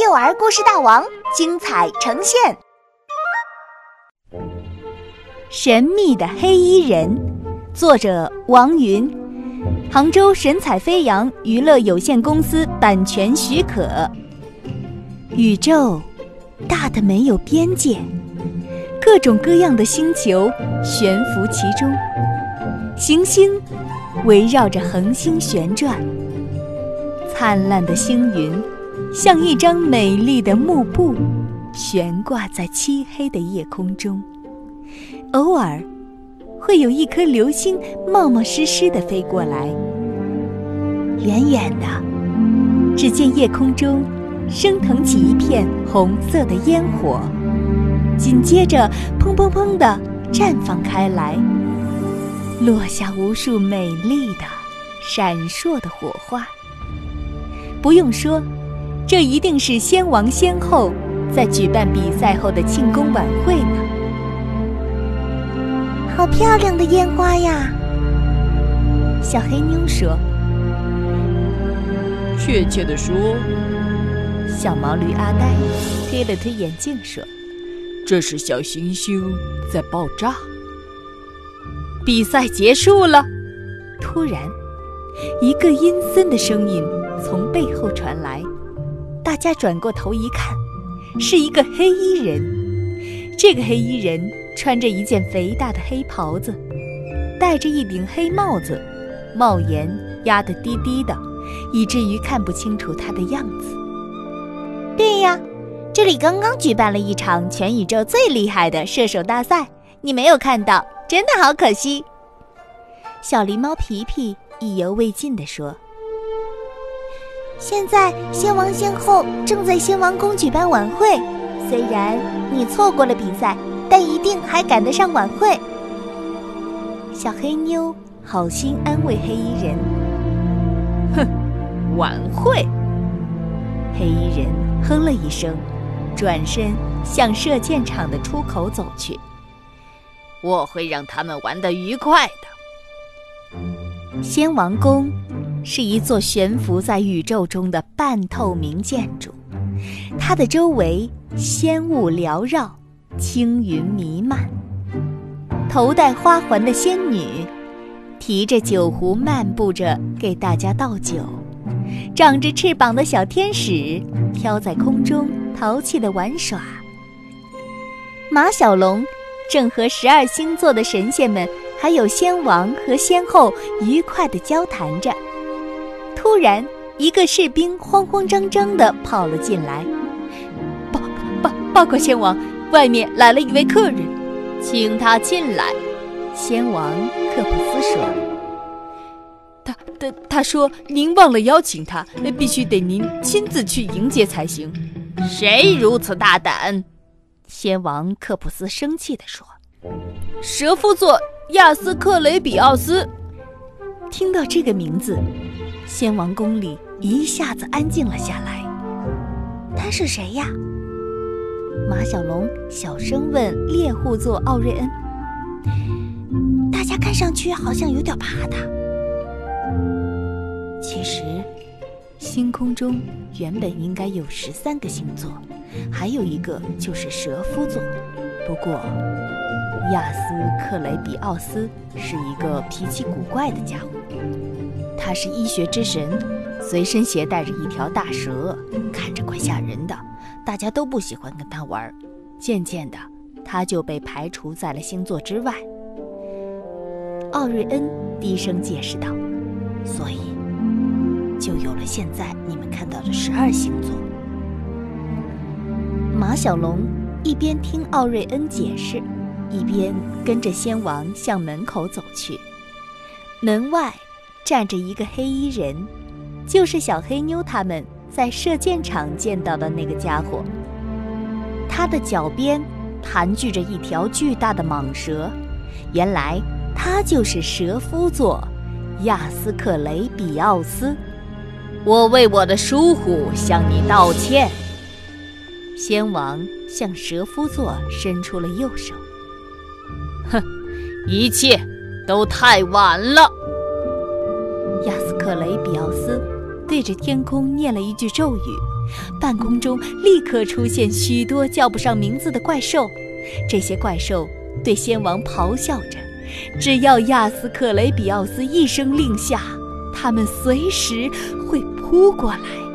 幼儿故事大王精彩呈现，《神秘的黑衣人》，作者王云，杭州神采飞扬娱乐有限公司版权许可。宇宙大的没有边界，各种各样的星球悬浮其中，行星围绕着恒星旋转，灿烂的星云。像一张美丽的幕布，悬挂在漆黑的夜空中。偶尔，会有一颗流星冒冒失失地飞过来。远远的，只见夜空中升腾起一片红色的烟火，紧接着，砰砰砰地绽放开来，落下无数美丽的、闪烁的火花。不用说。这一定是先王先后在举办比赛后的庆功晚会呢。好漂亮的烟花呀！小黑妞说。确切的说，小毛驴阿呆推了推眼镜说：“这是小行星在爆炸。”比赛结束了，突然，一个阴森的声音从背后传来。大家转过头一看，是一个黑衣人。这个黑衣人穿着一件肥大的黑袍子，戴着一顶黑帽子，帽檐压得低低的，以至于看不清楚他的样子。对呀，这里刚刚举办了一场全宇宙最厉害的射手大赛，你没有看到，真的好可惜。小狸猫皮皮意犹未尽地说。现在先王先后正在先王宫举办晚会，虽然你错过了比赛，但一定还赶得上晚会。小黑妞好心安慰黑衣人：“哼，晚会。”黑衣人哼了一声，转身向射箭场的出口走去。我会让他们玩得愉快的。先王宫。是一座悬浮在宇宙中的半透明建筑，它的周围仙雾缭绕，青云弥漫。头戴花环的仙女提着酒壶漫步着，给大家倒酒。长着翅膀的小天使飘在空中，淘气地玩耍。马小龙正和十二星座的神仙们，还有仙王和仙后愉快地交谈着。突然，一个士兵慌慌张张地跑了进来。报报报告先王，外面来了一位客人，请他进来。先王克普斯说：“他他他说您忘了邀请他，必须得您亲自去迎接才行。”谁如此大胆？先王克普斯生气地说：“蛇夫座亚斯克雷比奥斯。”听到这个名字。仙王宫里一下子安静了下来。他是谁呀？马小龙小声问猎户座奥瑞恩。大家看上去好像有点怕他。其实，星空中原本应该有十三个星座，还有一个就是蛇夫座。不过，亚斯克雷比奥斯是一个脾气古怪的家伙。他是医学之神，随身携带着一条大蛇，看着怪吓人的，大家都不喜欢跟他玩。渐渐的，他就被排除在了星座之外。奥瑞恩低声解释道：“所以，就有了现在你们看到的十二星座。”马小龙一边听奥瑞恩解释，一边跟着仙王向门口走去。门外。站着一个黑衣人，就是小黑妞他们在射箭场见到的那个家伙。他的脚边盘踞着一条巨大的蟒蛇，原来他就是蛇夫座亚斯克雷比奥斯。我为我的疏忽向你道歉。仙王向蛇夫座伸出了右手。哼，一切都太晚了。克雷比奥斯对着天空念了一句咒语，半空中立刻出现许多叫不上名字的怪兽。这些怪兽对先王咆哮着，只要亚斯克雷比奥斯一声令下，他们随时会扑过来。